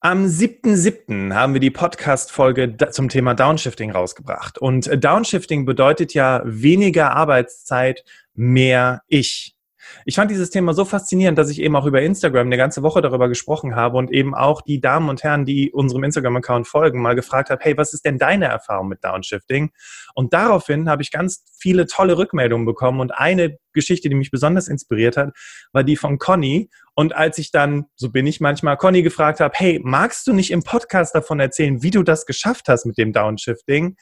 Am 7.7. haben wir die Podcast-Folge zum Thema Downshifting rausgebracht. Und äh, Downshifting bedeutet ja weniger Arbeitszeit, mehr Ich. Ich fand dieses Thema so faszinierend, dass ich eben auch über Instagram eine ganze Woche darüber gesprochen habe und eben auch die Damen und Herren, die unserem Instagram-Account folgen, mal gefragt habe, hey, was ist denn deine Erfahrung mit Downshifting? Und daraufhin habe ich ganz viele tolle Rückmeldungen bekommen und eine Geschichte, die mich besonders inspiriert hat, war die von Conny. Und als ich dann, so bin ich manchmal, Conny gefragt habe, hey, magst du nicht im Podcast davon erzählen, wie du das geschafft hast mit dem Downshifting?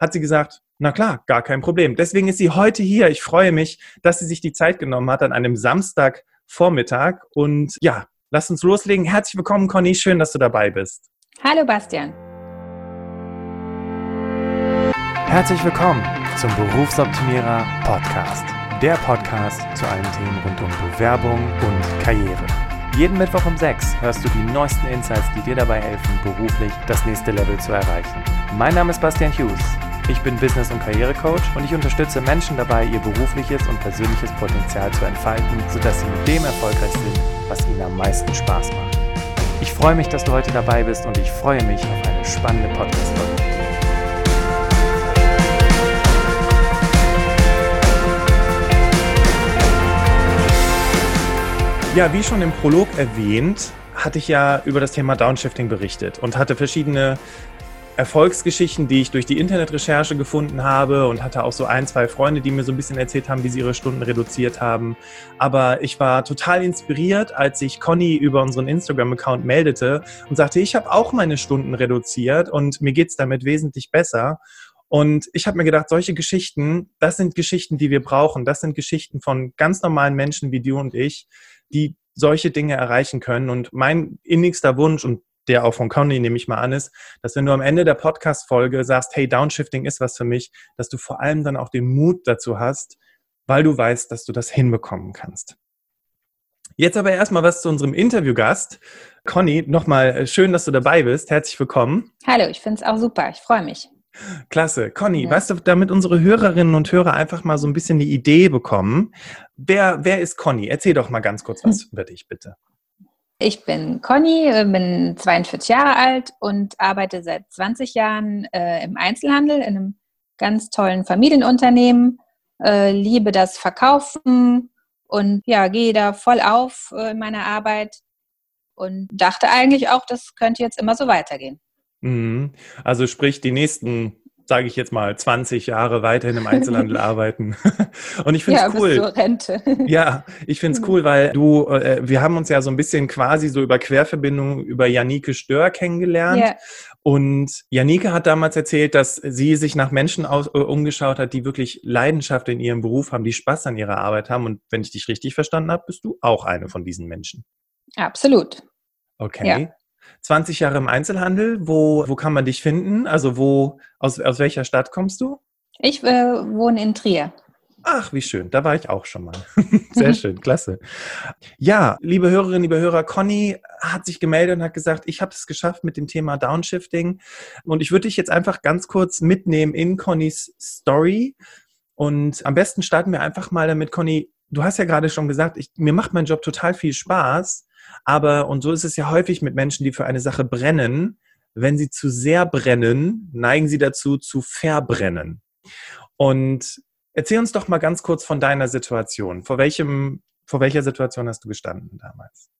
Hat sie gesagt, na klar, gar kein Problem. Deswegen ist sie heute hier. Ich freue mich, dass sie sich die Zeit genommen hat an einem Samstagvormittag. Und ja, lass uns loslegen. Herzlich willkommen, Conny. Schön, dass du dabei bist. Hallo, Bastian. Herzlich willkommen zum Berufsoptimierer Podcast. Der Podcast zu allen Themen rund um Bewerbung und Karriere. Jeden Mittwoch um 6 hörst du die neuesten Insights, die dir dabei helfen, beruflich das nächste Level zu erreichen. Mein Name ist Bastian Hughes. Ich bin Business- und Karrierecoach und ich unterstütze Menschen dabei, ihr berufliches und persönliches Potenzial zu entfalten, sodass sie mit dem erfolgreich sind, was ihnen am meisten Spaß macht. Ich freue mich, dass du heute dabei bist und ich freue mich auf eine spannende Podcast-Folge. Ja, wie schon im Prolog erwähnt, hatte ich ja über das Thema Downshifting berichtet und hatte verschiedene Erfolgsgeschichten, die ich durch die Internetrecherche gefunden habe und hatte auch so ein, zwei Freunde, die mir so ein bisschen erzählt haben, wie sie ihre Stunden reduziert haben. Aber ich war total inspiriert, als sich Conny über unseren Instagram-Account meldete und sagte, ich habe auch meine Stunden reduziert und mir geht's damit wesentlich besser. Und ich habe mir gedacht, solche Geschichten, das sind Geschichten, die wir brauchen. Das sind Geschichten von ganz normalen Menschen wie du und ich, die solche Dinge erreichen können. Und mein innigster Wunsch, und der auch von Conny, nehme ich mal an, ist, dass wenn du am Ende der Podcast-Folge sagst, hey, Downshifting ist was für mich, dass du vor allem dann auch den Mut dazu hast, weil du weißt, dass du das hinbekommen kannst. Jetzt aber erstmal was zu unserem Interviewgast. Conny, nochmal äh, schön, dass du dabei bist. Herzlich willkommen. Hallo, ich finde es auch super. Ich freue mich. Klasse. Conny, ja. weißt du, damit unsere Hörerinnen und Hörer einfach mal so ein bisschen die Idee bekommen, wer, wer ist Conny? Erzähl doch mal ganz kurz was hm. über dich, bitte. Ich bin Conny, äh, bin 42 Jahre alt und arbeite seit 20 Jahren äh, im Einzelhandel in einem ganz tollen Familienunternehmen, äh, liebe das Verkaufen und ja, gehe da voll auf äh, in meiner Arbeit und dachte eigentlich auch, das könnte jetzt immer so weitergehen. Mhm. Also sprich, die nächsten sage ich jetzt mal, 20 Jahre weiterhin im Einzelhandel arbeiten. Und ich finde es ja, cool. Bis zur Rente. ja, ich finde es cool, weil du, äh, wir haben uns ja so ein bisschen quasi so über Querverbindungen über Janike Stör kennengelernt. Ja. Und Janike hat damals erzählt, dass sie sich nach Menschen aus, äh, umgeschaut hat, die wirklich Leidenschaft in ihrem Beruf haben, die Spaß an ihrer Arbeit haben. Und wenn ich dich richtig verstanden habe, bist du auch eine von diesen Menschen. Absolut. Okay. Ja. 20 Jahre im Einzelhandel. Wo, wo kann man dich finden? Also wo, aus, aus welcher Stadt kommst du? Ich äh, wohne in Trier. Ach, wie schön. Da war ich auch schon mal. Sehr schön, klasse. Ja, liebe Hörerinnen, liebe Hörer, Conny hat sich gemeldet und hat gesagt, ich habe es geschafft mit dem Thema Downshifting. Und ich würde dich jetzt einfach ganz kurz mitnehmen in Connys Story. Und am besten starten wir einfach mal damit, Conny. Du hast ja gerade schon gesagt, ich, mir macht mein Job total viel Spaß. Aber, und so ist es ja häufig mit Menschen, die für eine Sache brennen, wenn sie zu sehr brennen, neigen sie dazu zu verbrennen. Und erzähl uns doch mal ganz kurz von deiner Situation. Vor welchem, vor welcher Situation hast du gestanden damals?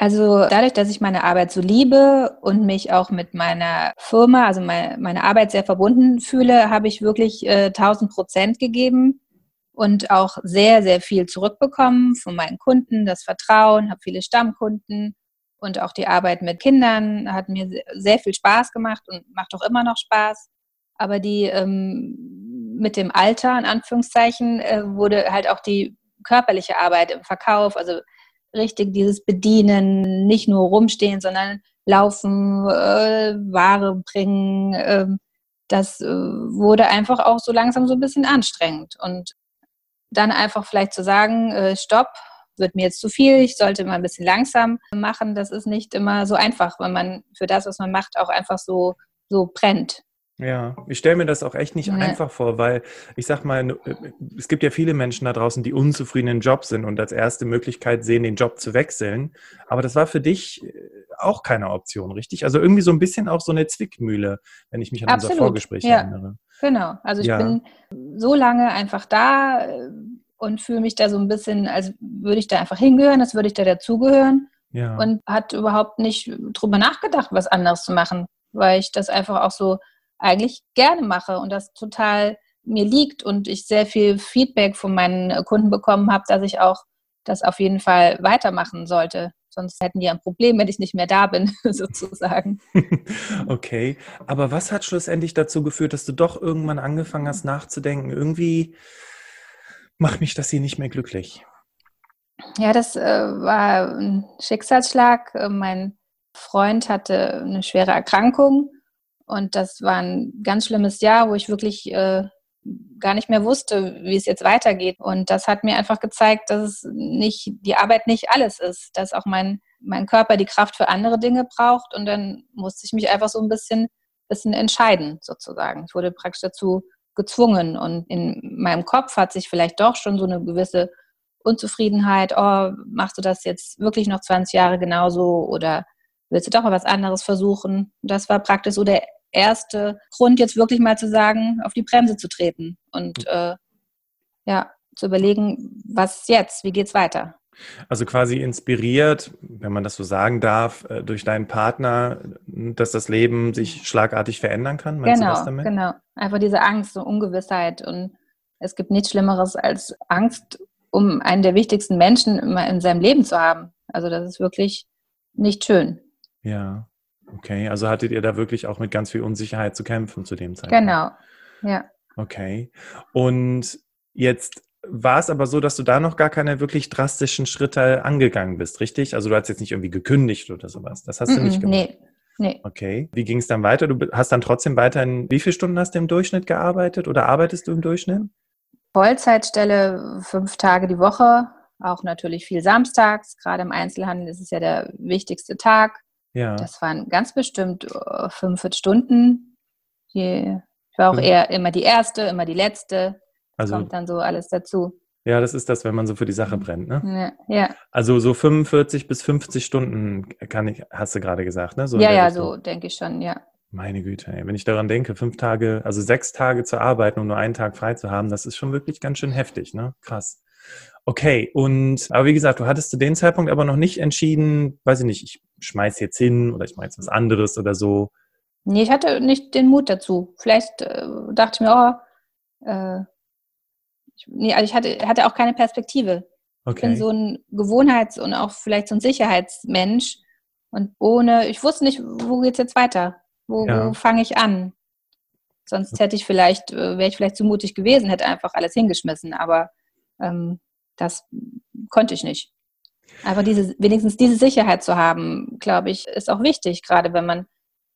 Also dadurch, dass ich meine Arbeit so liebe und mich auch mit meiner Firma, also meine, meine Arbeit sehr verbunden fühle, habe ich wirklich äh, 1000 Prozent gegeben und auch sehr, sehr viel zurückbekommen von meinen Kunden, das Vertrauen, habe viele Stammkunden und auch die Arbeit mit Kindern hat mir sehr viel Spaß gemacht und macht auch immer noch Spaß. Aber die ähm, mit dem Alter, in Anführungszeichen, äh, wurde halt auch die körperliche Arbeit im Verkauf, also richtig dieses Bedienen, nicht nur rumstehen, sondern laufen, äh, Ware bringen, äh, das wurde einfach auch so langsam so ein bisschen anstrengend. Und dann einfach vielleicht zu sagen, äh, stopp, wird mir jetzt zu viel, ich sollte mal ein bisschen langsam machen. Das ist nicht immer so einfach, wenn man für das, was man macht, auch einfach so, so brennt. Ja, ich stelle mir das auch echt nicht Ja. einfach vor, weil ich sag mal, äh, es gibt ja viele Menschen da draußen, die unzufrieden im Job sind und als erste Möglichkeit sehen, den Job zu wechseln. Aber das war für dich äh, auch keine Option, richtig? Also irgendwie so ein bisschen auch so eine Zwickmühle, wenn ich mich an unser Absolut, Vorgespräch ja. erinnere. Genau. Also ich Ja. bin so lange einfach da äh, und fühle mich da so ein bisschen, als würde ich da einfach hingehören, als würde ich da dazugehören Ja. und hat überhaupt nicht drüber nachgedacht, was anderes zu machen, weil ich das einfach auch so eigentlich gerne mache und das total mir liegt und ich sehr viel Feedback von meinen Kunden bekommen habe, dass ich auch das auf jeden Fall weitermachen sollte. Sonst hätten die ein Problem, wenn ich nicht mehr da bin, sozusagen. Okay, aber was hat schlussendlich dazu geführt, dass du doch irgendwann angefangen hast nachzudenken? Irgendwie macht mich das hier nicht mehr glücklich. Ja, das äh, war ein Schicksalsschlag. Äh, Mein Freund hatte eine schwere Erkrankung und das war ein ganz schlimmes Jahr, wo ich wirklich äh, gar nicht mehr wusste, wie es jetzt weitergeht. Und das hat mir einfach gezeigt, dass es nicht, die Arbeit nicht alles ist, dass auch mein, mein Körper die Kraft für andere Dinge braucht. Und dann musste ich mich einfach so ein bisschen, bisschen entscheiden, sozusagen. Ich wurde praktisch dazu gezwungen. Und in meinem Kopf hat sich vielleicht doch schon so eine gewisse Unzufriedenheit, oh, machst du das jetzt wirklich noch 20 Jahre genauso oder willst du doch mal was anderes versuchen? Das war praktisch so der erste Grund, jetzt wirklich mal zu sagen, auf die Bremse zu treten und äh, ja, zu überlegen, was jetzt, wie geht's weiter? Also quasi inspiriert, wenn man das so sagen darf, äh, durch deinen Partner, dass das Leben sich schlagartig verändern kann. Meinst du genau, das damit? genau. Einfach diese Angst und Ungewissheit und es gibt nichts Schlimmeres als Angst um einen der wichtigsten Menschen immer in seinem Leben zu haben. Also das ist wirklich nicht schön. Ja, okay. Also hattet ihr da wirklich auch mit ganz viel Unsicherheit zu kämpfen zu dem Zeitpunkt? Genau, ja. Okay. Und jetzt war es aber so, dass du da noch gar keine wirklich drastischen Schritte angegangen bist, richtig? Also du hast jetzt nicht irgendwie gekündigt oder sowas. Das hast du nicht gemacht. Nee, nee. Okay. Wie ging es dann weiter? Du hast dann trotzdem weiterhin, wie viele Stunden hast du im Durchschnitt gearbeitet oder arbeitest du im Durchschnitt? Vollzeitstelle fünf Tage die Woche, auch natürlich viel samstags. Gerade im Einzelhandel ist es ja der wichtigste Tag. Ja. Das waren ganz bestimmt äh, 45 Stunden. Die, ich war auch eher immer die erste, immer die letzte. Also, Kommt dann so alles dazu. ja, das ist das, wenn man so für die Sache brennt, ne? Ja, ja, Also so 45 bis 50 Stunden kann ich, hast du gerade gesagt, ne? So ja, ja Richtung. so denke ich schon, ja. Meine Güte, ey. wenn ich daran denke, fünf Tage, also sechs Tage zu arbeiten und nur einen Tag frei zu haben, das ist schon wirklich ganz schön heftig, ne? Krass. Okay, und aber wie gesagt, du hattest zu dem Zeitpunkt aber noch nicht entschieden, weiß ich nicht, ich schmeiß jetzt hin oder ich mache jetzt was anderes oder so. Nee, ich hatte nicht den Mut dazu. Vielleicht äh, dachte ich mir, oh, äh, ich, nee, also ich hatte, hatte auch keine Perspektive. Ich bin Okay. so ein Gewohnheits- und auch vielleicht so ein Sicherheitsmensch. Und ohne, ich wusste nicht, wo geht's jetzt weiter? Wo, Ja. wo fange ich an? Sonst hätte ich vielleicht, äh, wäre ich vielleicht zu mutig gewesen, hätte einfach alles hingeschmissen. Aber ähm, das konnte ich nicht. Einfach diese, wenigstens diese Sicherheit zu haben, glaube ich, ist auch wichtig, gerade wenn man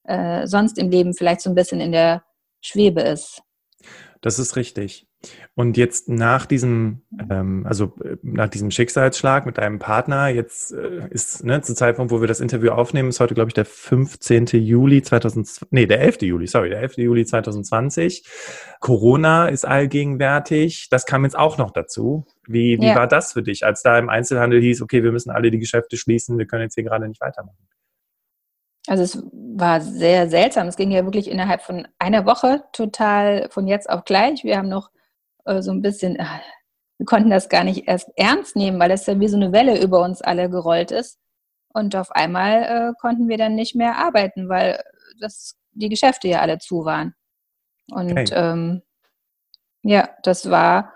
äh, sonst im Leben vielleicht so ein bisschen in der Schwebe ist. Das ist richtig. Und jetzt nach diesem, ähm, also äh, nach diesem Schicksalsschlag mit deinem Partner, jetzt äh, ist, ne, zum Zeitpunkt, wo wir das Interview aufnehmen, ist heute, glaube ich, der 15. Juli 2020, nee, der 11. Juli, sorry, der 11. Juli 2020. Corona ist allgegenwärtig. Das kam jetzt auch noch dazu. Wie, wie Ja. war das für dich, als da im Einzelhandel hieß, okay, wir müssen alle die Geschäfte schließen, wir können jetzt hier gerade nicht weitermachen? Also es war sehr seltsam. Es ging ja wirklich innerhalb von einer Woche total von jetzt auf gleich. Wir haben noch äh, so ein bisschen, äh, wir konnten das gar nicht erst ernst nehmen, weil es ja wie so eine Welle über uns alle gerollt ist. Und auf einmal äh, konnten wir dann nicht mehr arbeiten, weil das, die Geschäfte ja alle zu waren. Und Okay. ähm, ja, das war,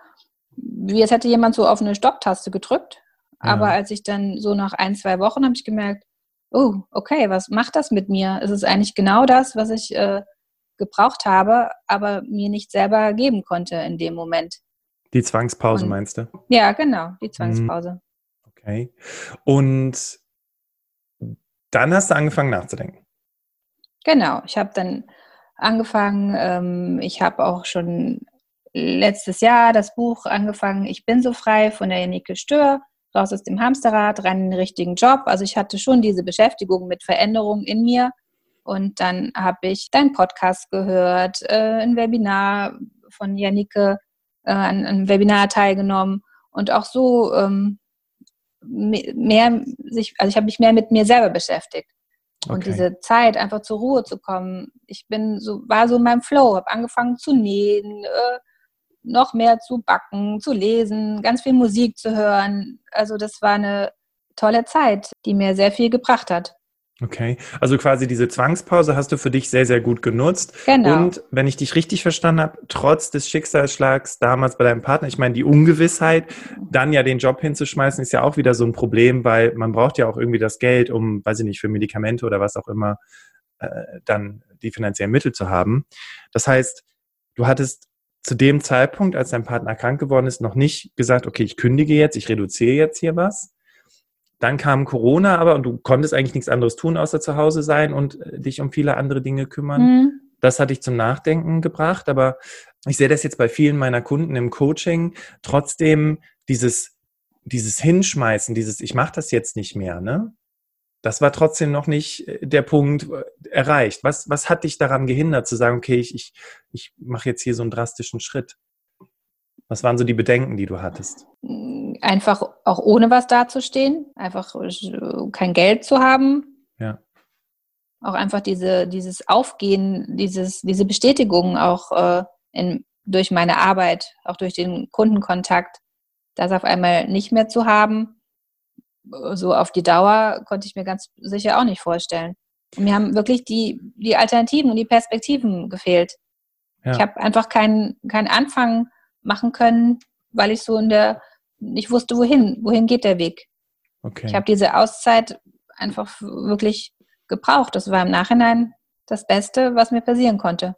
wie als hätte jemand so auf eine Stopptaste gedrückt. Ja. Aber als ich dann so nach ein, zwei Wochen habe ich gemerkt, oh, okay, was macht das mit mir? Es ist eigentlich genau das, was ich äh, gebraucht habe, aber mir nicht selber geben konnte in dem Moment. Die Zwangspause Und- meinst du? Ja, genau, die Zwangspause. Okay. Und dann hast du angefangen nachzudenken. Genau, ich habe dann angefangen, ähm, ich habe auch schon letztes Jahr das Buch angefangen, Ich bin so frei von der Janike Stör, raus aus dem Hamsterrad, rein in den richtigen Job. Also ich hatte schon diese Beschäftigung mit Veränderungen in mir Und dann habe ich deinen Podcast gehört, äh, ein Webinar von Janike, äh, an einem Webinar teilgenommen und auch so ähm, mehr sich, also ich habe mich mehr mit mir selber beschäftigt. Und okay. diese Zeit, einfach zur Ruhe zu kommen. Ich bin so, war so in meinem Flow, habe angefangen zu nähen, äh, noch mehr zu backen, zu lesen, ganz viel Musik zu hören. Also das war eine tolle Zeit, die mir sehr viel gebracht hat. Okay, also quasi diese Zwangspause hast du für dich sehr, sehr gut genutzt. Genau. Und wenn ich dich richtig verstanden habe, trotz des Schicksalsschlags damals bei deinem Partner, ich meine, die Ungewissheit, dann ja den Job hinzuschmeißen, ist ja auch wieder so ein Problem, weil man braucht ja auch irgendwie das Geld, um, weiß ich nicht, für Medikamente oder was auch immer, äh, dann die finanziellen Mittel zu haben. Das heißt, du hattest zu dem Zeitpunkt, als dein Partner krank geworden ist, noch nicht gesagt, okay, ich kündige jetzt, ich reduziere jetzt hier was, dann kam Corona aber und du konntest eigentlich nichts anderes tun, außer zu Hause sein und äh, dich um viele andere Dinge kümmern. Mhm. Das hat dich zum Nachdenken gebracht. Aber ich sehe das jetzt bei vielen meiner Kunden im Coaching. Trotzdem dieses, dieses Hinschmeißen, dieses Ich mache das jetzt nicht mehr, ne? Das war trotzdem noch nicht äh, der Punkt äh, erreicht. Was, was hat dich daran gehindert, zu sagen, okay, ich, ich, ich mache jetzt hier so einen drastischen Schritt? Was waren so die Bedenken, die du hattest? Einfach auch ohne was dazustehen, einfach äh, kein Geld zu haben. Ja. Auch einfach diese, dieses Aufgehen, dieses, diese Bestätigung auch äh, in, durch meine Arbeit, auch durch den Kundenkontakt, das auf einmal nicht mehr zu haben. So auf die Dauer konnte ich mir ganz sicher auch nicht vorstellen. Und mir haben wirklich die, die Alternativen und die Perspektiven gefehlt. Ja. Ich habe einfach keinen keinen Anfang machen können, weil ich so in der, ich wusste, wohin, wohin geht der Weg. Okay. Ich habe diese Auszeit einfach wirklich gebraucht. Das war im Nachhinein das Beste, was mir passieren konnte.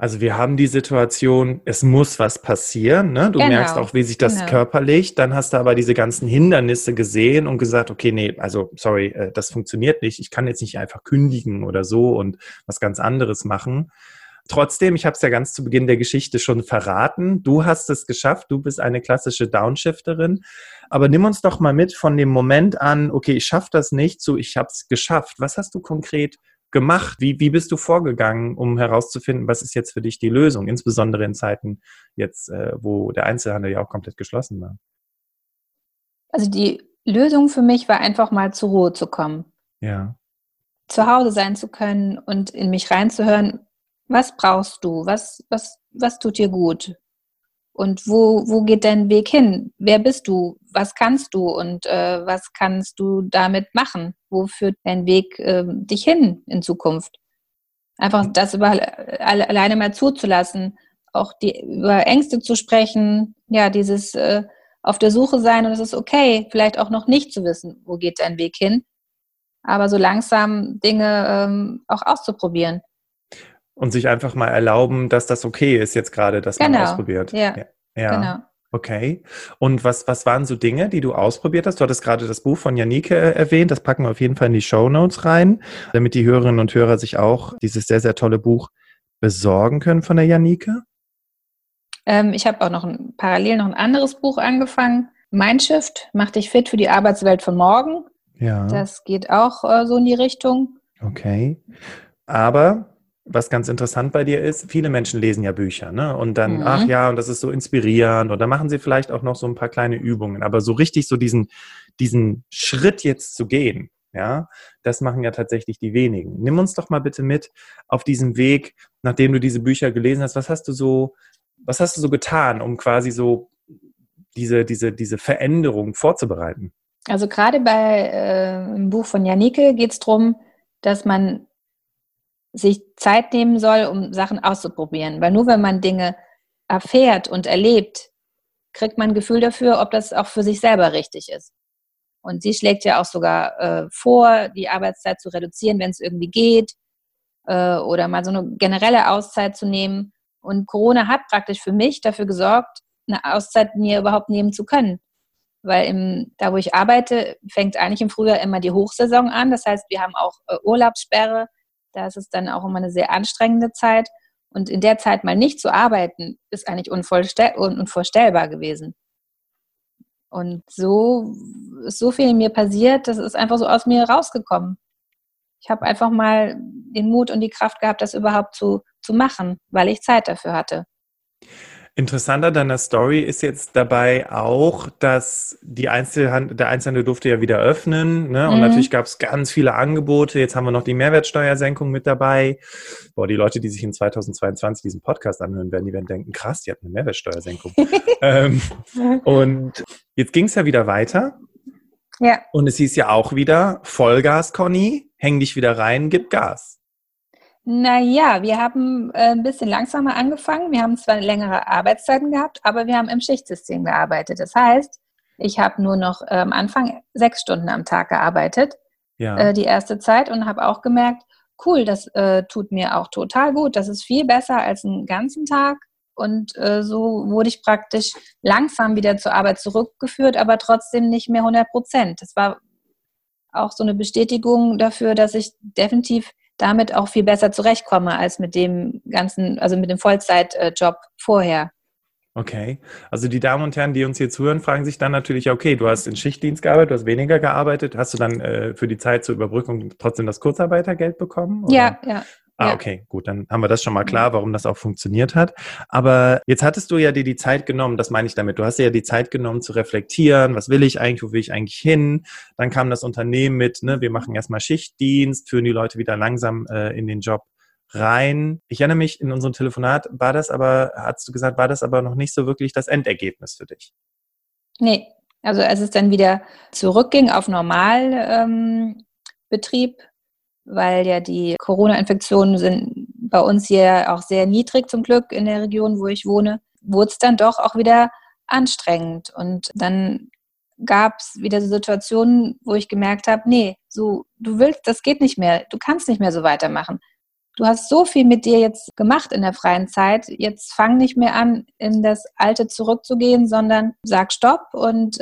Also wir haben die Situation, es muss was passieren. Ne? Du genau, merkst auch, wie sich das genau. körperlich. Dann hast du aber diese ganzen Hindernisse gesehen und gesagt, okay, nee, also sorry, äh, das funktioniert nicht. Ich kann jetzt nicht einfach kündigen oder so und was ganz anderes machen. Trotzdem, ich habe es ja ganz zu Beginn der Geschichte schon verraten, du hast es geschafft, du bist eine klassische Downshifterin. Aber nimm uns doch mal mit von dem Moment an, okay, ich schaffe das nicht, zu ich habe es geschafft. Was hast du konkret gemacht? Wie, wie bist du vorgegangen, um herauszufinden, was ist jetzt für dich die Lösung, insbesondere in Zeiten jetzt, äh, wo der Einzelhandel ja auch komplett geschlossen war? Also die Lösung für mich war einfach mal zur Ruhe zu kommen. Ja. Zu Hause sein zu können und in mich reinzuhören, was brauchst du? Was, was, was tut dir gut? Und wo, wo geht dein Weg hin? Wer bist du? Was kannst du? Und äh, was kannst du damit machen? Wo führt dein Weg äh, dich hin in Zukunft? Einfach das über, alleine mal zuzulassen, auch die, über Ängste zu sprechen, ja, dieses äh, auf der Suche sein und es ist okay, vielleicht auch noch nicht zu wissen, wo geht dein Weg hin, aber so langsam Dinge ähm, auch auszuprobieren und sich einfach mal erlauben, dass das okay ist jetzt gerade, dass genau. man ausprobiert. Ja. ja. ja. Genau. Okay. Und was, was waren so Dinge, die du ausprobiert hast? Du hattest gerade das Buch von Janike äh, erwähnt. Das packen wir auf jeden Fall in die Show Notes rein, damit die Hörerinnen und Hörer sich auch dieses sehr, sehr tolle Buch besorgen können von der Janike. Ähm, ich habe auch noch ein, parallel noch ein anderes Buch angefangen. Mindshift, mach dich fit für die Arbeitswelt von morgen. Ja. Das geht auch äh, so in die Richtung. Okay. Aber was ganz interessant bei dir ist, viele Menschen lesen ja Bücher, ne? Und dann, mhm. ach ja, und das ist so inspirierend. Und dann machen sie vielleicht auch noch so ein paar kleine Übungen. Aber so richtig so diesen, diesen Schritt jetzt zu gehen, ja, das machen ja tatsächlich die wenigen. Nimm uns doch mal bitte mit auf diesem Weg, nachdem du diese Bücher gelesen hast. Was hast du so, was hast du so getan, um quasi so diese, diese, diese Veränderung vorzubereiten? Also gerade bei äh, im Buch von Janike geht es darum, dass man sich Zeit nehmen soll, um Sachen auszuprobieren. Weil nur wenn man Dinge erfährt und erlebt, kriegt man ein Gefühl dafür, ob das auch für sich selber richtig ist. Und sie schlägt ja auch sogar äh, vor, die Arbeitszeit zu reduzieren, wenn es irgendwie geht, äh, oder mal so eine generelle Auszeit zu nehmen. Und Corona hat praktisch für mich dafür gesorgt, eine Auszeit mir überhaupt nehmen zu können. Weil im, da, wo ich arbeite, fängt eigentlich im Frühjahr immer die Hochsaison an. Das heißt, wir haben auch äh, Urlaubssperre da ist es dann auch immer eine sehr anstrengende Zeit. Und in der Zeit mal nicht zu arbeiten, ist eigentlich unvorstellbar gewesen. Und so ist so viel in mir passiert, das ist einfach so aus mir rausgekommen. Ich habe einfach mal den Mut und die Kraft gehabt, das überhaupt zu, zu machen, weil ich Zeit dafür hatte. Interessant an deiner Story ist jetzt dabei auch, dass die Einzelhandel, der Einzelhandel durfte ja wieder öffnen. Ne? Und mhm. natürlich gab es ganz viele Angebote. Jetzt haben wir noch die Mehrwertsteuersenkung mit dabei. Boah, die Leute, die sich in 2022 diesen Podcast anhören werden, die werden denken, krass, die hat eine Mehrwertsteuersenkung. ähm, und jetzt ging es ja wieder weiter. Ja. Und es hieß ja auch wieder, Vollgas, Conny, häng dich wieder rein, gib Gas. Naja, wir haben äh, ein bisschen langsamer angefangen. Wir haben zwar längere Arbeitszeiten gehabt, aber wir haben im Schichtsystem gearbeitet. Das heißt, ich habe nur noch äh, am Anfang sechs Stunden am Tag gearbeitet, ja. äh, die erste Zeit, und habe auch gemerkt, cool, das äh, tut mir auch total gut. Das ist viel besser als einen ganzen Tag. Und äh, so wurde ich praktisch langsam wieder zur Arbeit zurückgeführt, aber trotzdem nicht mehr 100 Prozent. Das war auch so eine Bestätigung dafür, dass ich definitiv damit auch viel besser zurechtkomme als mit dem ganzen, also mit dem Vollzeitjob vorher. Okay, also die Damen und Herren, die uns hier zuhören, fragen sich dann natürlich, okay, du hast in Schichtdienst gearbeitet, du hast weniger gearbeitet, hast du dann äh, für die Zeit zur Überbrückung trotzdem das Kurzarbeitergeld bekommen? Oder? Ja, ja. Ah, okay, gut, dann haben wir das schon mal klar, warum das auch funktioniert hat. Aber jetzt hattest du ja dir die Zeit genommen, das meine ich damit. Du hast dir ja die Zeit genommen zu reflektieren, was will ich eigentlich, wo will ich eigentlich hin? Dann kam das Unternehmen mit, ne, wir machen erstmal Schichtdienst, führen die Leute wieder langsam äh, in den Job rein. Ich erinnere mich, in unserem Telefonat war das aber, hast du gesagt, war das aber noch nicht so wirklich das Endergebnis für dich? Nee, also als es dann wieder zurückging auf Normalbetrieb, ähm, weil ja die Corona-Infektionen sind bei uns hier auch sehr niedrig zum Glück in der Region, wo ich wohne, wurde es dann doch auch wieder anstrengend. Und dann gab es wieder so Situationen, wo ich gemerkt habe, nee, so, du willst, das geht nicht mehr, du kannst nicht mehr so weitermachen. Du hast so viel mit dir jetzt gemacht in der freien Zeit, jetzt fang nicht mehr an, in das Alte zurückzugehen, sondern sag Stopp und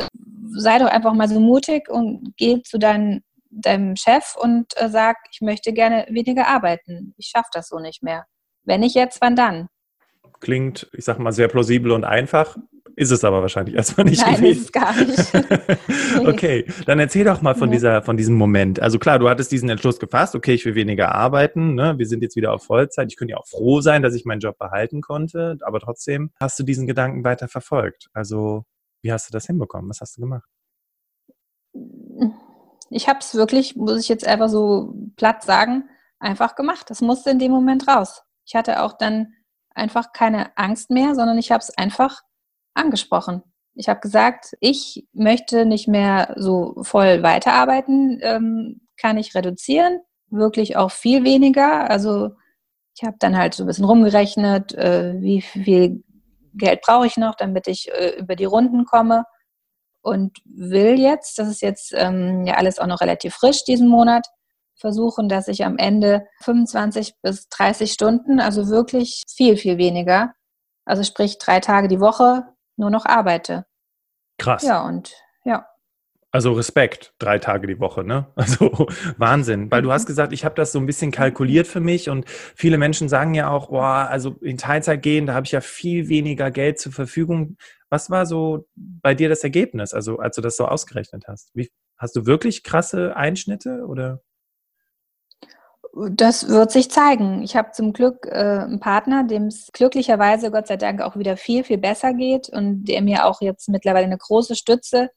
sei doch einfach mal so mutig und geh zu deinen deinem Chef und äh, sag, ich möchte gerne weniger arbeiten. Ich schaffe das so nicht mehr. Wenn nicht jetzt, wann dann? Klingt, ich sag mal, sehr plausibel und einfach. Ist es aber wahrscheinlich erstmal nicht. Nein, gewesen. ist gar nicht. okay, dann erzähl doch mal von, dieser, von diesem Moment. Also klar, du hattest diesen Entschluss gefasst, okay, ich will weniger arbeiten, ne? wir sind jetzt wieder auf Vollzeit. Ich könnte ja auch froh sein, dass ich meinen Job behalten konnte, aber trotzdem hast du diesen Gedanken weiter verfolgt. Also, wie hast du das hinbekommen? Was hast du gemacht? Ich habe es wirklich, muss ich jetzt einfach so platt sagen, einfach gemacht. Das musste in dem Moment raus. Ich hatte auch dann einfach keine Angst mehr, sondern ich habe es einfach angesprochen. Ich habe gesagt, ich möchte nicht mehr so voll weiterarbeiten, ähm, kann ich reduzieren, wirklich auch viel weniger. Also ich habe dann halt so ein bisschen rumgerechnet, äh, wie viel Geld brauche ich noch, damit ich äh, über die Runden komme und will jetzt, das ist jetzt ähm, ja alles auch noch relativ frisch diesen Monat, versuchen, dass ich am Ende 25 bis 30 Stunden, also wirklich viel, viel weniger, also sprich drei Tage die Woche, nur noch arbeite. Krass. Ja, und. Also Respekt, drei Tage die Woche, ne? Also Wahnsinn. Weil du hast mhm. gesagt, ich habe das so ein bisschen kalkuliert für mich und viele Menschen sagen ja auch, boah, also in Teilzeit gehen, da habe ich ja viel weniger Geld zur Verfügung. Was war so bei dir das Ergebnis, also als du das so ausgerechnet hast? Wie, hast du wirklich krasse Einschnitte oder? Das wird sich zeigen. Ich habe zum Glück äh, einen Partner, dem es glücklicherweise Gott sei Dank auch wieder viel, viel besser geht und der mir auch jetzt mittlerweile eine große Stütze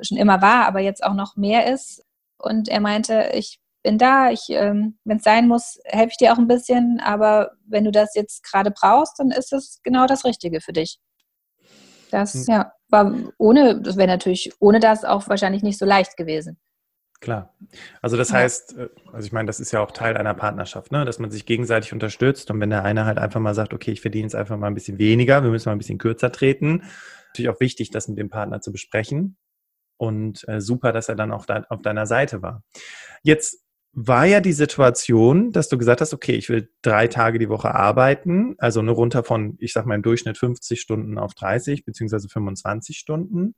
schon immer war, aber jetzt auch noch mehr ist. Und er meinte, ich bin da, ich, ähm, wenn es sein muss, helfe ich dir auch ein bisschen, aber wenn du das jetzt gerade brauchst, dann ist es genau das Richtige für dich. Das hm. ja, war ohne, das wäre natürlich ohne das auch wahrscheinlich nicht so leicht gewesen. Klar. Also das heißt, äh, also ich meine, das ist ja auch Teil einer Partnerschaft, ne? dass man sich gegenseitig unterstützt und wenn der eine halt einfach mal sagt, okay, ich verdiene jetzt einfach mal ein bisschen weniger, wir müssen mal ein bisschen kürzer treten, natürlich auch wichtig, das mit dem Partner zu besprechen und äh, super, dass er dann auch da, auf deiner Seite war. Jetzt war ja die Situation, dass du gesagt hast, okay, ich will drei Tage die Woche arbeiten, also nur runter von, ich sag mal im Durchschnitt 50 Stunden auf 30 beziehungsweise 25 Stunden.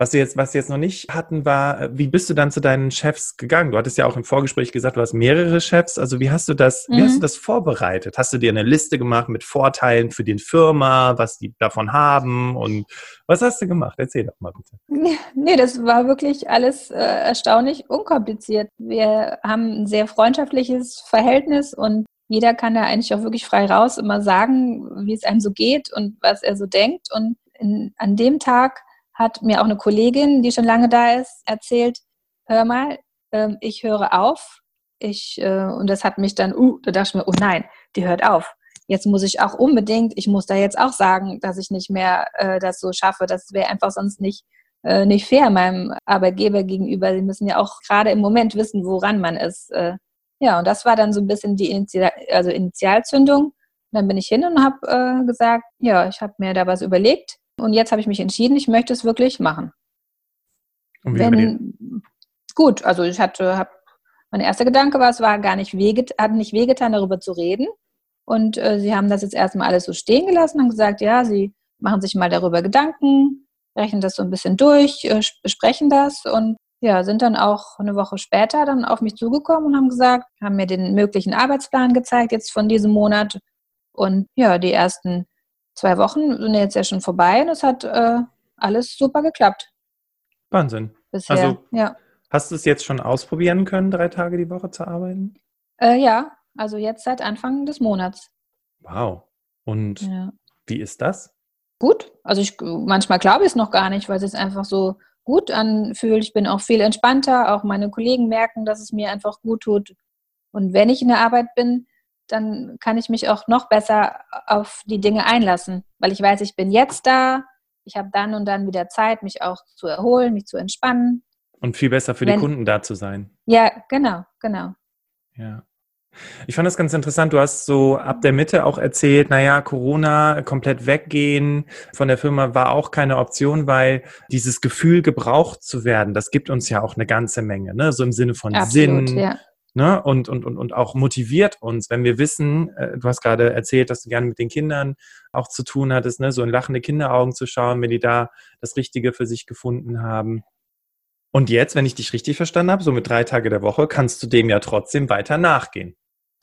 Was wir jetzt, was wir jetzt noch nicht hatten, war, äh, wie bist du dann zu deinen Chefs gegangen? Du hattest ja auch im Vorgespräch gesagt, du hast mehrere Chefs. Also wie hast du das, mhm. wie hast du mhm. das vorbereitet? Hast du dir eine Liste gemacht mit Vorteilen für die Firma, was die davon haben und was hast du gemacht? Erzähl doch mal bitte. Nee, das war wirklich alles äh, erstaunlich unkompliziert. Wir haben ein sehr freundschaftliches Verhältnis und jeder kann da eigentlich auch wirklich frei raus immer sagen, wie es einem so geht und was er so denkt. Und in, an dem Tag hat mir auch eine Kollegin, die schon lange da ist, erzählt, hör mal, äh, ich höre auf. Ich, äh, und das hat mich dann, uh, da dachte ich mir, oh nein, die hört auf. Jetzt muss ich auch unbedingt, ich muss da jetzt auch sagen, dass ich nicht mehr äh, das so schaffe. Das wäre einfach sonst nicht, äh, nicht fair meinem Arbeitgeber gegenüber. Sie müssen ja auch gerade im Moment wissen, woran man ist. Äh. ja, und das war dann so ein bisschen die Initial, also Initialzündung. Und dann bin ich hin und habe äh, gesagt, ja, ich habe mir da was überlegt und jetzt habe ich mich entschieden, ich möchte es wirklich machen. Und wie Wenn, gut, also ich hatte, hab, mein erster Gedanke war, es war gar nicht wehget, hat nicht wehgetan, darüber zu reden. Und äh, sie haben das jetzt erstmal alles so stehen gelassen und gesagt, ja, sie machen sich mal darüber Gedanken, rechnen das so ein bisschen durch, äh, besprechen das und ja, sind dann auch eine Woche später dann auf mich zugekommen und haben gesagt, haben mir den möglichen Arbeitsplan gezeigt jetzt von diesem Monat und ja, die ersten zwei Wochen sind jetzt ja schon vorbei und es hat äh, alles super geklappt. Wahnsinn. Bisher, also, ja. Hast du es jetzt schon ausprobieren können, drei Tage die Woche zu arbeiten? Äh, ja, also jetzt seit Anfang des Monats. Wow. Und ja. wie ist das? Gut. Also ich manchmal glaube ich es noch gar nicht, weil es sich einfach so gut anfühlt. Ich bin auch viel entspannter. Auch meine Kollegen merken, dass es mir einfach gut tut. Und wenn ich in der Arbeit bin, dann kann ich mich auch noch besser auf die Dinge einlassen, weil ich weiß, ich bin jetzt da, ich habe dann und dann wieder Zeit, mich auch zu erholen, mich zu entspannen. Und viel besser für Wenn, die Kunden da zu sein. Ja, genau, genau. Ja. Ich fand das ganz interessant. Du hast so ab der Mitte auch erzählt, naja, Corona komplett weggehen von der Firma war auch keine Option, weil dieses Gefühl, gebraucht zu werden, das gibt uns ja auch eine ganze Menge, ne? So im Sinne von Absolut, Sinn, ja ne? und, und, und, und auch motiviert uns, wenn wir wissen, äh, du hast gerade erzählt, dass du gerne mit den Kindern auch zu tun hattest, ne? so in lachende Kinderaugen zu schauen, wenn die da das Richtige für sich gefunden haben. Und jetzt, wenn ich dich richtig verstanden habe, so mit drei Tage der Woche, kannst du dem ja trotzdem weiter nachgehen.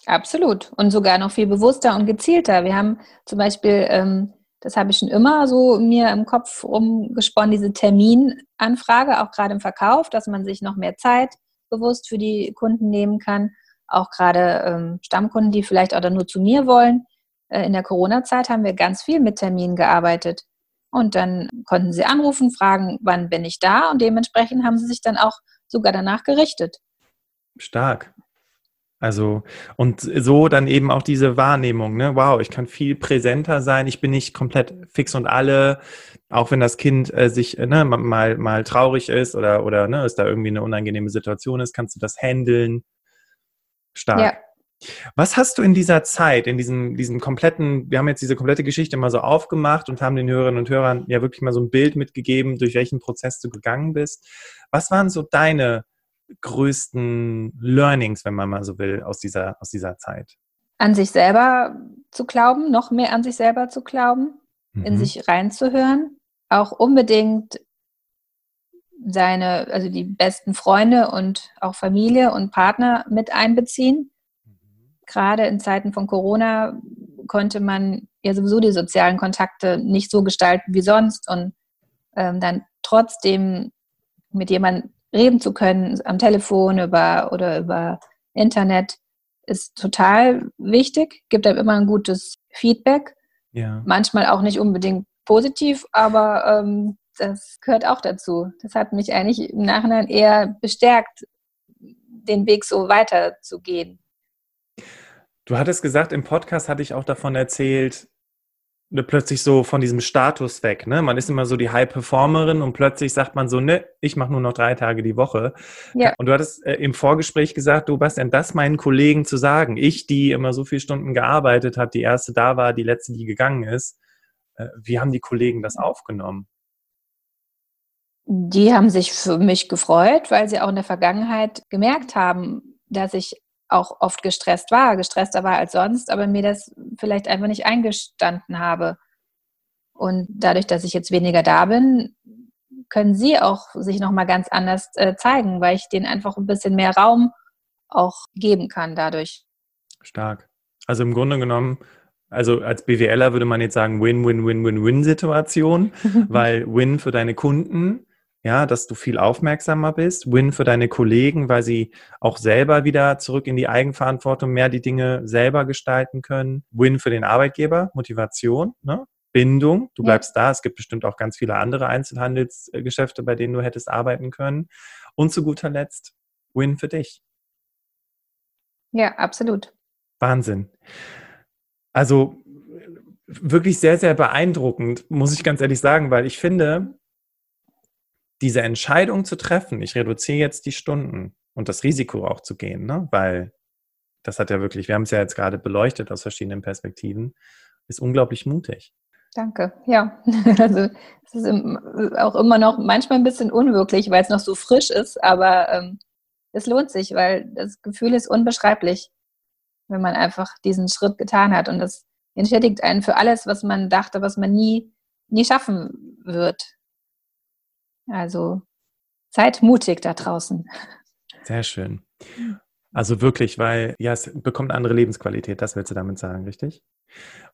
Absolut. Und sogar noch viel bewusster und gezielter. Wir haben zum Beispiel, ähm, das habe ich schon immer so mir im Kopf rumgesponnen, diese Terminanfrage, auch gerade im Verkauf, dass man sich noch mehr Zeit bewusst für die Kunden nehmen kann. Auch gerade ähm, Stammkunden, die vielleicht auch nur zu mir wollen. Äh, in der Corona-Zeit haben wir ganz viel mit Terminen gearbeitet. Und dann konnten sie anrufen, fragen, wann bin ich da? Und dementsprechend haben sie sich dann auch sogar danach gerichtet. Stark. Also, und so dann eben auch diese Wahrnehmung, ne? Wow, ich kann viel präsenter sein, ich bin nicht komplett fix und alle, auch wenn das Kind äh, sich äh, ne, mal, mal traurig ist oder, oder ne, es da irgendwie eine unangenehme Situation ist, kannst du das handeln. Stark. Ja. Was hast du in dieser Zeit, in diesem, diesem kompletten, wir haben jetzt diese komplette Geschichte mal so aufgemacht und haben den Hörerinnen und Hörern ja wirklich mal so ein Bild mitgegeben, durch welchen Prozess du gegangen bist. Was waren so deine größten Learnings, wenn man mal so will, aus dieser, aus dieser Zeit? An sich selber zu glauben, noch mehr an sich selber zu glauben, mhm. in sich reinzuhören, auch unbedingt seine, also die besten Freunde und auch Familie und Partner mit einbeziehen. Mhm. Gerade in Zeiten von Corona konnte man ja sowieso die sozialen Kontakte nicht so gestalten wie sonst und ähm, dann trotzdem mit jemandem reden zu können am Telefon über, oder über Internet ist total wichtig, gibt einem immer ein gutes Feedback. Ja. Manchmal auch nicht unbedingt positiv, aber ähm, das gehört auch dazu. Das hat mich eigentlich im Nachhinein eher bestärkt, den Weg so weiterzugehen. Du hattest gesagt, im Podcast hatte ich auch davon erzählt, plötzlich so von diesem Status weg. Ne? Man ist immer so die High-Performerin und plötzlich sagt man so, ne, ich mache nur noch drei Tage die Woche. Ja. Und du hattest äh, im Vorgespräch gesagt, du Bastian, das meinen Kollegen zu sagen. Ich, die immer so viele Stunden gearbeitet hat, die erste da war, die letzte, die gegangen ist. Äh, wie haben die Kollegen das aufgenommen? Die haben sich für mich gefreut, weil sie auch in der Vergangenheit gemerkt haben, dass ich auch oft gestresst war, gestresster war als sonst, aber mir das vielleicht einfach nicht eingestanden habe. Und dadurch, dass ich jetzt weniger da bin, können sie auch sich nochmal ganz anders äh, zeigen, weil ich denen einfach ein bisschen mehr Raum auch geben kann dadurch. Stark. Also im Grunde genommen, also als BWLer würde man jetzt sagen Win-Win-Win-Win-Win-Situation, weil Win für deine Kunden, ja, dass du viel aufmerksamer bist, Win für deine Kollegen, weil sie auch selber wieder zurück in die Eigenverantwortung mehr die Dinge selber gestalten können, Win für den Arbeitgeber, Motivation, ne? Bindung, du bleibst ja. da. Es gibt bestimmt auch ganz viele andere Einzelhandelsgeschäfte, bei denen du hättest arbeiten können. Und zu guter Letzt, Win für dich. Ja, absolut. Wahnsinn. Also wirklich sehr, sehr beeindruckend, muss ich ganz ehrlich sagen, weil ich finde, diese Entscheidung zu treffen, ich reduziere jetzt die Stunden und das Risiko auch zu gehen, ne? weil das hat ja wirklich, wir haben es ja jetzt gerade beleuchtet aus verschiedenen Perspektiven, ist unglaublich mutig. Danke. Ja, also es ist auch immer noch manchmal ein bisschen unwirklich, weil es noch so frisch ist, aber ähm, es lohnt sich, weil das Gefühl ist unbeschreiblich, wenn man einfach diesen Schritt getan hat und das entschädigt einen für alles, was man dachte, was man nie, nie schaffen wird. Also seid mutig da draußen. Sehr schön. Also wirklich, weil ja, es bekommt eine andere Lebensqualität, das willst du damit sagen, richtig?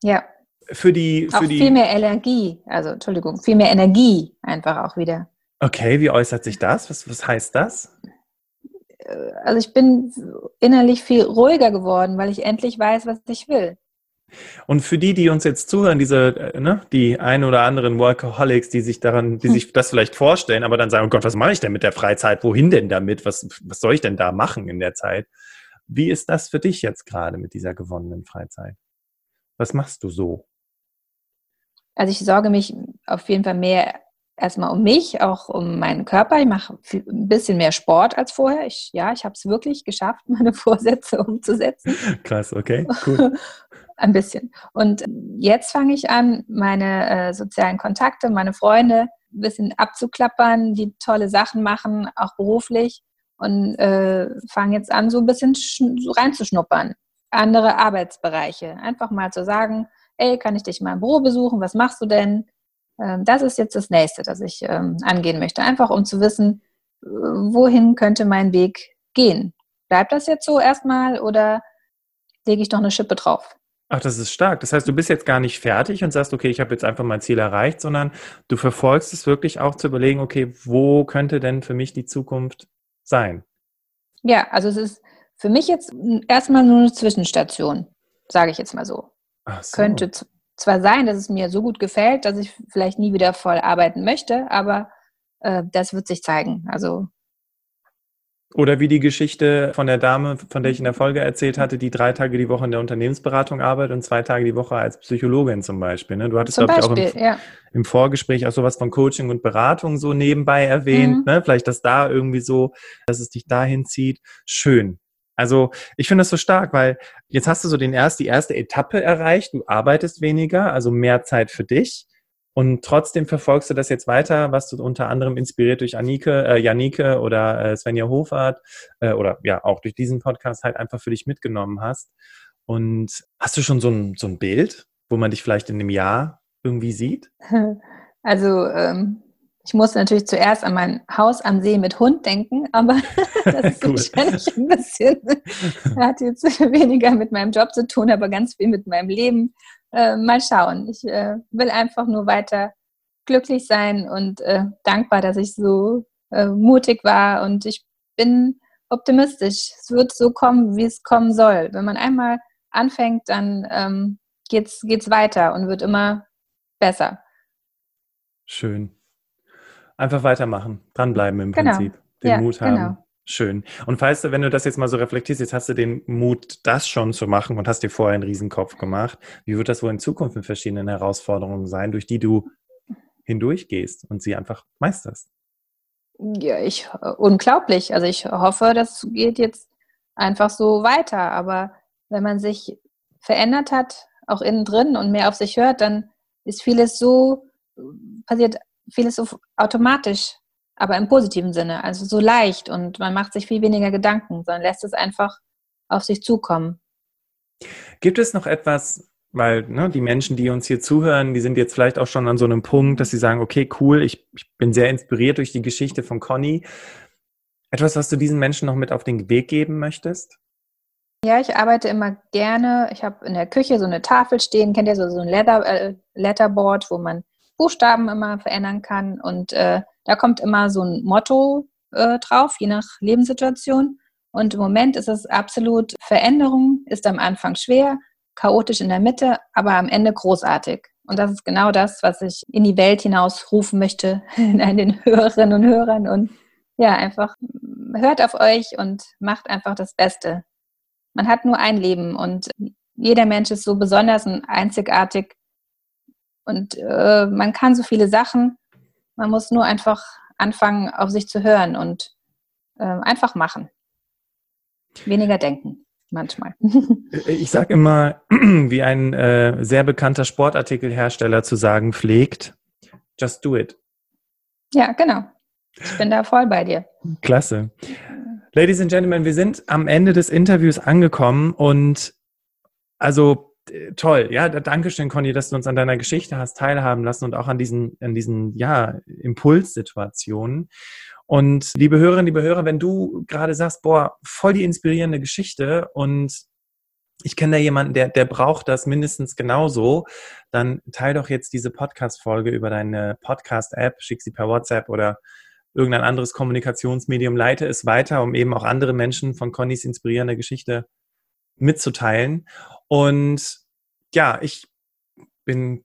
Ja, für die. Für auch die viel mehr Energie, also Entschuldigung, viel mehr Energie einfach auch wieder. Okay, wie äußert sich das? Was, was heißt das? Äh, also ich bin innerlich viel ruhiger geworden, weil ich endlich weiß, was ich will. Und für die, die uns jetzt zuhören, diese, äh, ne, die ein oder anderen Workaholics, die sich daran, die hm. sich das vielleicht vorstellen, aber dann sagen, oh Gott, was mache ich denn mit der Freizeit? Wohin denn damit? Was, was soll ich denn da machen in der Zeit? Wie ist das für dich jetzt gerade mit dieser gewonnenen Freizeit? Was machst du so? Also ich sorge mich auf jeden Fall mehr erstmal um mich, auch um meinen Körper. Ich mache ein bisschen mehr Sport als vorher. Ich, ja, ich habe es wirklich geschafft, meine Vorsätze umzusetzen. Krass, okay, cool. ein bisschen. Und jetzt fange ich an, meine äh, sozialen Kontakte, meine Freunde ein bisschen abzuklappern, die tolle Sachen machen, auch beruflich. Und äh, fange jetzt an, so ein bisschen so reinzuschnuppern. Andere Arbeitsbereiche. Einfach mal zu sagen, ey, kann ich dich mal im Büro besuchen? Was machst du denn? Ähm, das ist jetzt das nächste, das ich ähm, angehen möchte. Einfach um zu wissen, äh, wohin könnte mein Weg gehen? Bleibt das jetzt so erstmal oder lege ich noch eine Schippe drauf? Ach, das ist stark. Das heißt, du bist jetzt gar nicht fertig und sagst, okay, ich habe jetzt einfach mein Ziel erreicht, sondern du verfolgst es wirklich auch zu überlegen, okay, wo könnte denn für mich die Zukunft sein? Ja, also es ist für mich jetzt erstmal nur eine Zwischenstation, sage ich jetzt mal so. So. Könnte zwar sein, dass es mir so gut gefällt, dass ich vielleicht nie wieder voll arbeiten möchte, aber äh, das wird sich zeigen. Also oder wie die Geschichte von der Dame, von der ich in der Folge erzählt hatte, die drei Tage die Woche in der Unternehmensberatung arbeitet und zwei Tage die Woche als Psychologin zum Beispiel. Ne? Du hattest, glaube ich, auch im, ja. im, Vorgespräch auch sowas von Coaching und Beratung so nebenbei erwähnt. Mhm. Ne? Vielleicht, dass da irgendwie so, dass es dich dahin zieht. Schön. Also ich finde das so stark, weil jetzt hast du so den erst, die erste Etappe erreicht, du arbeitest weniger, also mehr Zeit für dich. Und trotzdem verfolgst du das jetzt weiter, was du unter anderem inspiriert durch Anike, äh, Janike oder äh, Svenja Hofart äh, oder ja auch durch diesen Podcast halt einfach für dich mitgenommen hast. Und hast du schon so ein, so ein Bild, wo man dich vielleicht in einem Jahr irgendwie sieht? Also ähm, ich musste natürlich zuerst an mein Haus am See mit Hund denken, aber das ist cool. wahrscheinlich ein bisschen, hat jetzt weniger mit meinem Job zu tun, aber ganz viel mit meinem Leben. Äh, mal schauen. Ich äh, will einfach nur weiter glücklich sein und äh, dankbar, dass ich so äh, mutig war und ich bin optimistisch. Es wird so kommen, wie es kommen soll. Wenn man einmal anfängt, dann ähm, geht's, geht's weiter und wird immer besser. Schön. Einfach weitermachen, dranbleiben im genau. Prinzip, den ja, Mut haben. Genau. Schön. Und falls du, wenn du das jetzt mal so reflektierst, jetzt hast du den Mut, das schon zu machen und hast dir vorher einen Riesenkopf gemacht. Wie wird das wohl in Zukunft mit verschiedenen Herausforderungen sein, durch die du hindurchgehst und sie einfach meisterst? Ja, ich, unglaublich. Also ich hoffe, das geht jetzt einfach so weiter. Aber wenn man sich verändert hat, auch innen drin und mehr auf sich hört, dann ist vieles so, passiert vieles so automatisch, aber im positiven Sinne, also so leicht und man macht sich viel weniger Gedanken, sondern lässt es einfach auf sich zukommen. Gibt es noch etwas, weil ne, die Menschen, die uns hier zuhören, die sind jetzt vielleicht auch schon an so einem Punkt, dass sie sagen, okay, cool, ich, ich bin sehr inspiriert durch die Geschichte von Conny. Etwas, was du diesen Menschen noch mit auf den Weg geben möchtest? Ja, ich arbeite immer gerne. Ich habe in der Küche so eine Tafel stehen, kennt ihr so, so ein Letter, äh, Letterboard, wo man Buchstaben immer verändern kann. Und äh, da kommt immer so ein Motto äh, drauf, je nach Lebenssituation. Und im Moment ist es absolut Veränderung, ist am Anfang schwer, chaotisch in der Mitte, aber am Ende großartig. Und das ist genau das, was ich in die Welt hinaus rufen möchte, an den Hörerinnen und Hörern. Und ja, einfach hört auf euch und macht einfach das Beste. Man hat nur ein Leben und jeder Mensch ist so besonders und einzigartig. Und äh, man kann so viele Sachen. Man muss nur einfach anfangen, auf sich zu hören und äh, einfach machen. Weniger denken manchmal. Ich sage immer, wie ein äh, sehr bekannter Sportartikelhersteller zu sagen pflegt, just do it. Ja, genau. Ich bin da voll bei dir. Klasse. Ladies and Gentlemen, wir sind am Ende des Interviews angekommen und also äh, toll, ja, Dankeschön, Conny, dass du uns an deiner Geschichte hast teilhaben lassen und auch an diesen, an diesen, ja, Impulssituationen. Und liebe Hörerinnen, liebe Hörer, wenn du gerade sagst, boah, voll die inspirierende Geschichte und ich kenne da jemanden, der, der braucht das mindestens genauso, dann teil doch jetzt diese Podcast-Folge über deine Podcast-App, schick sie per WhatsApp oder irgendein anderes Kommunikationsmedium, leite es weiter, um eben auch andere Menschen von Connys inspirierender Geschichte mitzuteilen. Und ja, ich bin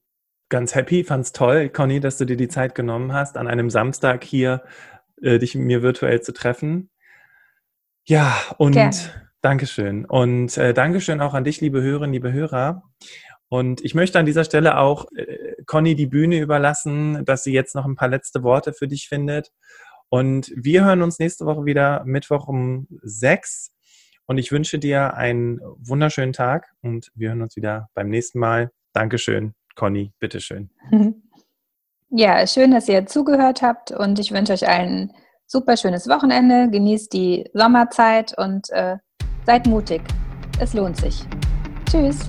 ganz happy, fand's toll, Conny, dass du dir die Zeit genommen hast, an einem Samstag hier äh, dich mit mir virtuell zu treffen. Ja, und Gerne. Dankeschön. Und äh, Dankeschön auch an dich, liebe Hörerinnen, liebe Hörer. Und ich möchte an dieser Stelle auch äh, Conny die Bühne überlassen, dass sie jetzt noch ein paar letzte Worte für dich findet. Und wir hören uns nächste Woche wieder Mittwoch um sechs. Und ich wünsche dir einen wunderschönen Tag und wir hören uns wieder beim nächsten Mal. Dankeschön, Conny, bitteschön. Ja, schön, dass ihr zugehört habt und ich wünsche euch ein super schönes Wochenende. Genießt die Sommerzeit und äh, seid mutig. Es lohnt sich. Tschüss.